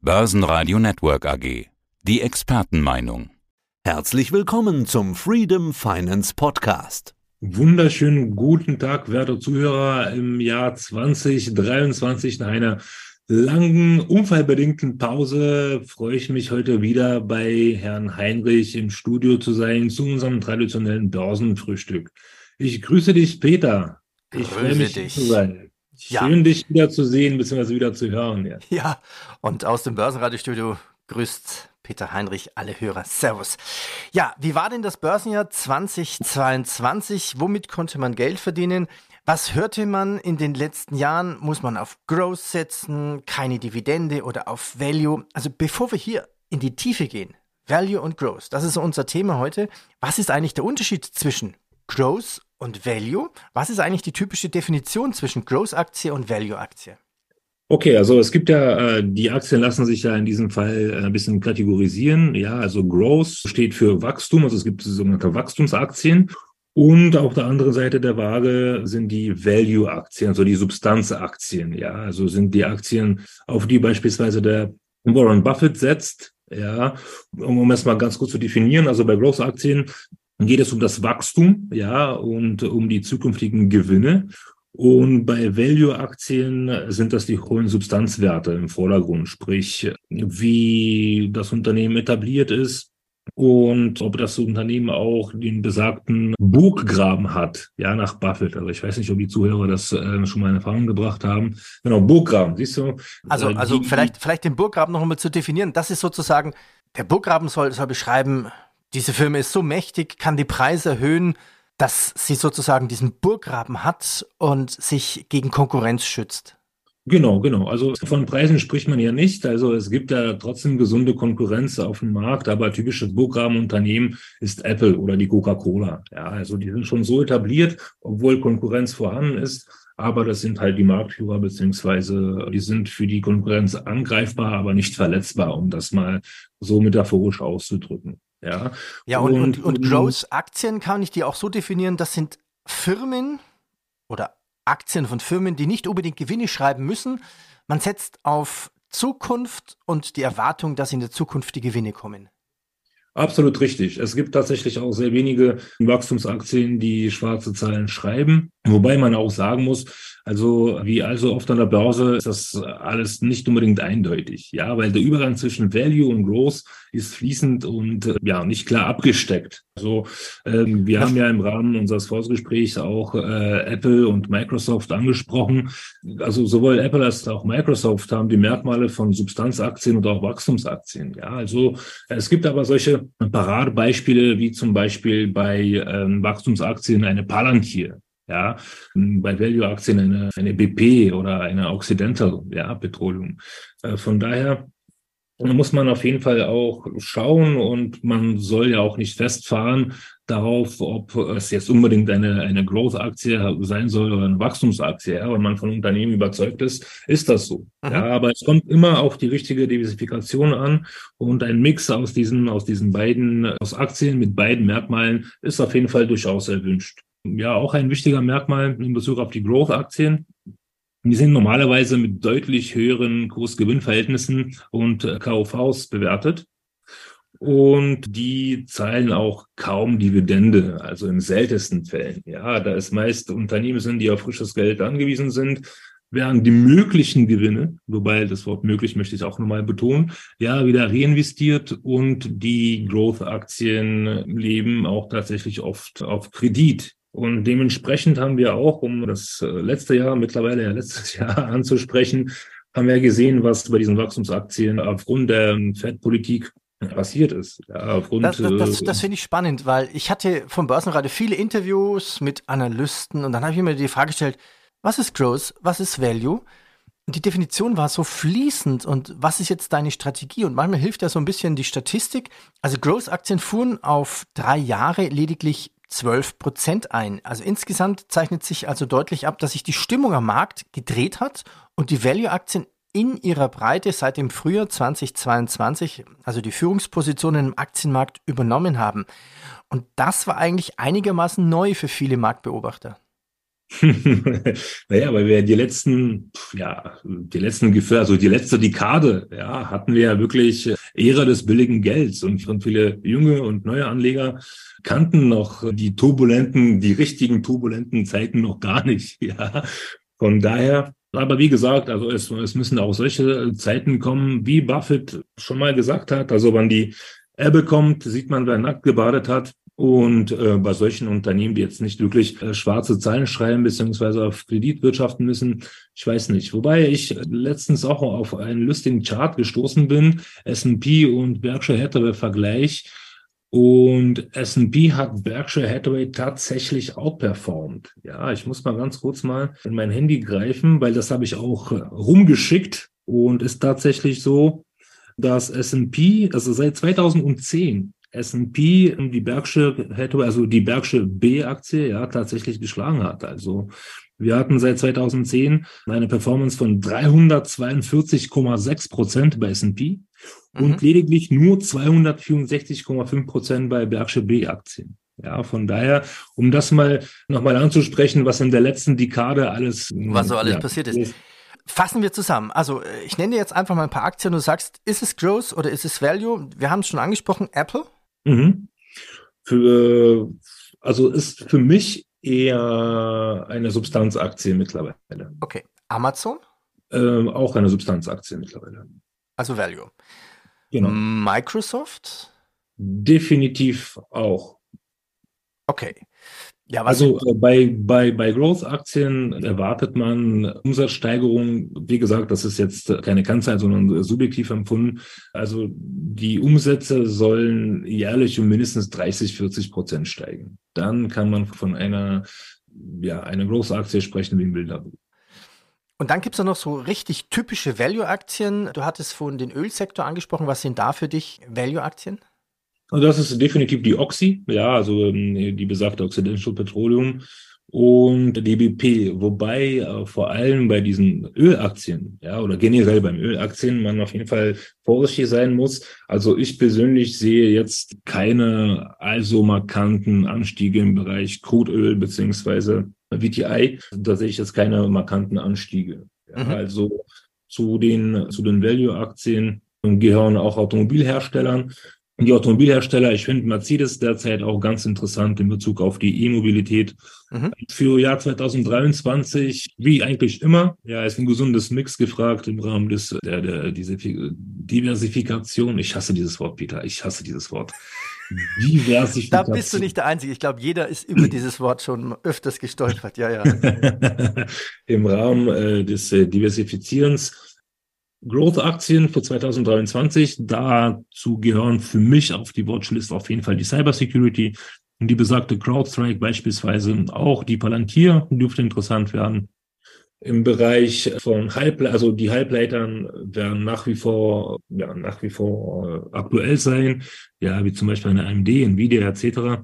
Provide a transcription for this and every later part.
Börsenradio Network AG. Die Expertenmeinung. Herzlich willkommen zum Freedom Finance Podcast. Wunderschönen guten Tag, werte Zuhörer, im Jahr 2023 nach einer langen, unfallbedingten Pause freue ich mich heute wieder bei Herrn Heinrich im Studio zu sein zu unserem traditionellen Börsenfrühstück. Ich grüße dich, Peter. Ich freue mich dich. zu sein. Schön, ja. dich wieder zu sehen bzw. wieder zu hören. Ja. ja, und aus dem Börsenradiostudio grüßt Peter Heinrich alle Hörer. Servus. Ja, wie war denn das Börsenjahr 2022? Womit konnte man Geld verdienen? Was hörte man in den letzten Jahren? Muss man auf Growth setzen, keine Dividende oder auf Value? Also bevor wir hier in die Tiefe gehen, Value und Growth, das ist unser Thema heute. Was ist eigentlich der Unterschied zwischen Growth und Value? Was ist eigentlich die typische Definition zwischen Growth-Aktie und Value-Aktie? Okay, also es gibt ja, äh, die Aktien lassen sich ja in diesem Fall äh, ein bisschen kategorisieren. Ja, also Growth steht für Wachstum, also es gibt sogenannte Wachstumsaktien und auf der anderen Seite der Waage sind die Value-Aktien, also die Substanzaktien. Ja, also sind die Aktien, auf die beispielsweise der Warren Buffett setzt. Ja, um, um es mal ganz kurz zu definieren. Also bei Growth-Aktien geht es um das Wachstum, ja, und um die zukünftigen Gewinne. Und bei Value-Aktien sind das die hohen Substanzwerte im Vordergrund, sprich, wie das Unternehmen etabliert ist, und ob das Unternehmen auch den besagten Burggraben hat, ja, nach Buffett. Also ich weiß nicht, ob die Zuhörer das äh, schon mal in Erfahrung gebracht haben. Genau, Burggraben, siehst du? Also, äh, also vielleicht, vielleicht den Burggraben noch einmal zu definieren. Das ist sozusagen, der Burggraben soll, soll beschreiben, diese Firma ist so mächtig, kann die Preise erhöhen, dass sie sozusagen diesen Burggraben hat und sich gegen Konkurrenz schützt. Genau, genau. Also von Preisen spricht man ja nicht. Also es gibt ja trotzdem gesunde Konkurrenz auf dem Markt, aber typisches Burggrabenunternehmen ist Apple oder die Coca-Cola. Ja, also die sind schon so etabliert, obwohl Konkurrenz vorhanden ist. Aber das sind halt die Marktführer, beziehungsweise die sind für die Konkurrenz angreifbar, aber nicht verletzbar, um das mal so metaphorisch auszudrücken. Ja, ja und, und, und, und Growth-Aktien kann ich die auch so definieren, das sind Firmen oder Aktien von Firmen, die nicht unbedingt Gewinne schreiben müssen. Man setzt auf Zukunft und die Erwartung, dass in der Zukunft die Gewinne kommen. Absolut richtig. Es gibt tatsächlich auch sehr wenige Wachstumsaktien, die schwarze Zahlen schreiben. Wobei man auch sagen muss, also wie also oft an der Börse ist das alles nicht unbedingt eindeutig. Ja, weil der Übergang zwischen Value und Growth ist fließend und äh, ja nicht klar abgesteckt. Also ähm, wir haben ja im Rahmen unseres Vorgesprächs auch äh, Apple und Microsoft angesprochen. Also sowohl Apple als auch Microsoft haben die Merkmale von Substanzaktien und auch Wachstumsaktien. Ja, also es gibt aber solche Paradebeispiele wie zum Beispiel bei ähm, Wachstumsaktien eine Palantir ja, bei Value-Aktien eine, eine BP oder eine Occidental, ja, Petroleum. Äh, von daher muss man auf jeden Fall auch schauen und man soll ja auch nicht festfahren darauf, ob es jetzt unbedingt eine, eine Growth-Aktie sein soll oder eine Wachstumsaktie. Ja, wenn man von Unternehmen überzeugt ist, ist das so. Ja, aber es kommt immer auf die richtige Diversifikation an und ein Mix aus diesen, aus diesen beiden, aus Aktien mit beiden Merkmalen ist auf jeden Fall durchaus erwünscht ja auch ein wichtiger Merkmal in Bezug auf die Growth-Aktien. Die sind normalerweise mit deutlich höheren Kurs-Gewinn-Verhältnissen und äh, KOVs bewertet. Und die zahlen auch kaum Dividende, also in seltensten Fällen. Ja, da es meist Unternehmen sind, die auf frisches Geld angewiesen sind, werden die möglichen Gewinne, wobei das Wort möglich möchte ich auch nochmal betonen, ja, wieder reinvestiert und die Growth-Aktien leben auch tatsächlich oft auf Kredit. Und dementsprechend haben wir auch, um das äh, letzte Jahr, mittlerweile ja letztes Jahr anzusprechen, haben wir gesehen, was bei diesen Wachstumsaktien aufgrund der Fettpolitik passiert ist. Ja, aufgrund, das das, das, das finde ich spannend, weil ich hatte vom Börsenradio viele Interviews mit Analysten und dann habe ich mir die Frage gestellt, was ist Growth, was ist Value? Und die Definition war so fließend und was ist jetzt deine Strategie? Und manchmal hilft ja so ein bisschen die Statistik. Also Growth-Aktien fuhren auf drei Jahre lediglich 12 Prozent ein. Also insgesamt zeichnet sich also deutlich ab, dass sich die Stimmung am Markt gedreht hat und die Value-Aktien in ihrer Breite seit dem Frühjahr 2022, also die Führungspositionen im Aktienmarkt übernommen haben. Und das war eigentlich einigermaßen neu für viele Marktbeobachter. naja, weil wir die letzten, ja, die letzten Gefühle, also die letzte Dekade, ja, hatten wir ja wirklich Ära des billigen Gelds und viele junge und neue Anleger kannten noch die turbulenten, die richtigen turbulenten Zeiten noch gar nicht, ja. Von daher, aber wie gesagt, also es, es müssen auch solche Zeiten kommen, wie Buffett schon mal gesagt hat, also wann die Ebbe kommt, sieht man, wer nackt gebadet hat. Und äh, bei solchen Unternehmen, die jetzt nicht wirklich äh, schwarze Zahlen schreiben, beziehungsweise auf Kredit wirtschaften müssen, ich weiß nicht. Wobei ich letztens auch auf einen lustigen Chart gestoßen bin, S&P und Berkshire Hathaway Vergleich. Und S&P hat Berkshire Hathaway tatsächlich outperformed. Ja, ich muss mal ganz kurz mal in mein Handy greifen, weil das habe ich auch äh, rumgeschickt und ist tatsächlich so, dass S&P, also seit 2010 S&P die Berkshire Hathaway, also die Berkshire B-Aktie, ja, tatsächlich geschlagen hat. Also wir hatten seit 2010 eine Performance von 342,6 Prozent bei S&P mhm. und lediglich nur 264,5 Prozent bei Berkshire B-Aktien. Ja, von daher, um das mal nochmal anzusprechen, was in der letzten Dekade alles, was so alles ja, passiert ist. Fassen wir zusammen. Also, ich nenne jetzt einfach mal ein paar Aktien. Du sagst, ist es Growth oder ist es Value? Wir haben es schon angesprochen, Apple. Mhm. Für, also ist für mich eher eine Substanzaktie mittlerweile. Okay. Amazon? Ähm, auch eine Substanzaktie mittlerweile. Also Value. Genau. Microsoft? Definitiv auch. Okay. Ja, also äh, bei, bei, bei Growth-Aktien erwartet man Umsatzsteigerung. Wie gesagt, das ist jetzt keine Kennzahl, sondern subjektiv empfunden. Also die Umsätze sollen jährlich um mindestens 30, 40 Prozent steigen. Dann kann man von einer, ja, einer Growth-Aktie sprechen wie ein Bilderbuch. Und dann gibt es noch so richtig typische Value-Aktien. Du hattest vorhin den Ölsektor angesprochen. Was sind da für dich Value-Aktien? Und das ist definitiv die Oxy, ja, also ähm, die besagte Occidental Petroleum und die BP, wobei äh, vor allem bei diesen Ölaktien, ja, oder generell beim Ölaktien man auf jeden Fall vorsichtig sein muss. Also ich persönlich sehe jetzt keine also markanten Anstiege im Bereich Crudeöl beziehungsweise VTI. Da sehe ich jetzt keine markanten Anstiege. Ja, mhm. Also zu den, zu den Value-Aktien gehören auch Automobilherstellern. Die Automobilhersteller, ich finde Mercedes derzeit auch ganz interessant in Bezug auf die E-Mobilität. Mhm. Für Jahr 2023, wie eigentlich immer, ja, ist ein gesundes Mix gefragt im Rahmen des, der, der, diese Diversifikation. Ich hasse dieses Wort, Peter. Ich hasse dieses Wort. Diversifikation. Da bist du nicht der Einzige. Ich glaube, jeder ist über dieses Wort schon öfters gestolpert. Ja, ja. Im Rahmen äh, des äh, Diversifizierens Growth-Aktien für 2023. Dazu gehören für mich auf die Watchlist auf jeden Fall die Cybersecurity und die besagte CrowdStrike beispielsweise. Auch die Palantir dürfte interessant werden. Im Bereich von Halbleitern, also die Halbleitern werden nach wie vor, ja, nach wie vor äh, aktuell sein. Ja, wie zum Beispiel eine AMD, Nvidia etc.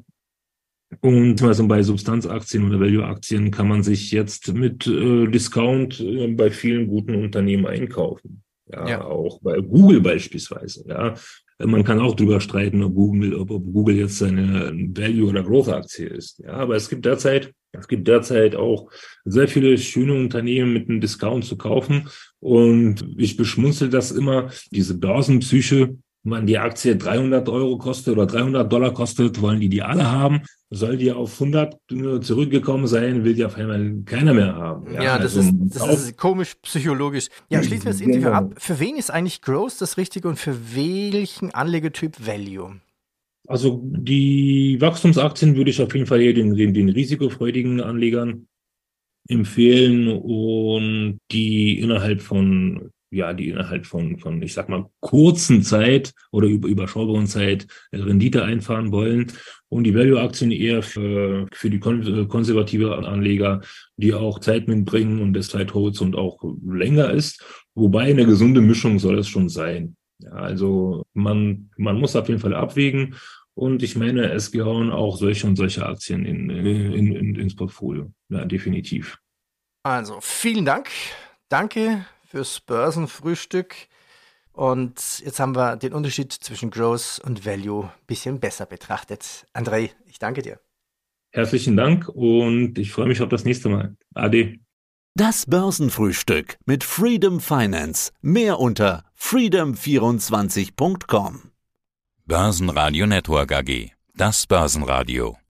Und also bei Substanzaktien oder Value-Aktien kann man sich jetzt mit äh, Discount äh, bei vielen guten Unternehmen einkaufen. Ja, ja, auch bei Google beispielsweise. Ja, man kann auch drüber streiten, ob Google, ob, ob Google jetzt eine Value- oder Growth-Aktie ist. Ja, aber es gibt derzeit, es gibt derzeit auch sehr viele schöne Unternehmen mit einem Discount zu kaufen. Und ich beschmunzel das immer, diese Börsenpsyche, wenn die Aktie 300 Euro kostet oder 300 Dollar kostet, wollen die die alle haben. Soll die auf 100 zurückgekommen sein, will die auf einmal keiner mehr haben. Ja, ja das, also ist, das ist komisch psychologisch. Ja, schließen wir das Interview genau. ab. Für wen ist eigentlich Growth das Richtige und für welchen Anlegetyp Value? Also die Wachstumsaktien würde ich auf jeden Fall hier den, den, den risikofreudigen Anlegern empfehlen und die innerhalb von ja, die innerhalb von, von, ich sag mal, kurzen Zeit oder über überschaubaren Zeit Rendite einfahren wollen. Und die Value-Aktien eher für, für die konservative Anleger, die auch Zeit mitbringen und das Zeithorizont auch länger ist. Wobei eine gesunde Mischung soll es schon sein. Ja, also man, man muss auf jeden Fall abwägen. Und ich meine, es gehören auch solche und solche Aktien in, in, in, ins Portfolio. Ja, definitiv. Also, vielen Dank. Danke fürs Börsenfrühstück. Und jetzt haben wir den Unterschied zwischen Growth und Value ein bisschen besser betrachtet. André, ich danke dir. Herzlichen Dank und ich freue mich auf das nächste Mal. Ade. Das Börsenfrühstück mit Freedom Finance. Mehr unter freedom24.com. Börsenradio Network AG. Das Börsenradio.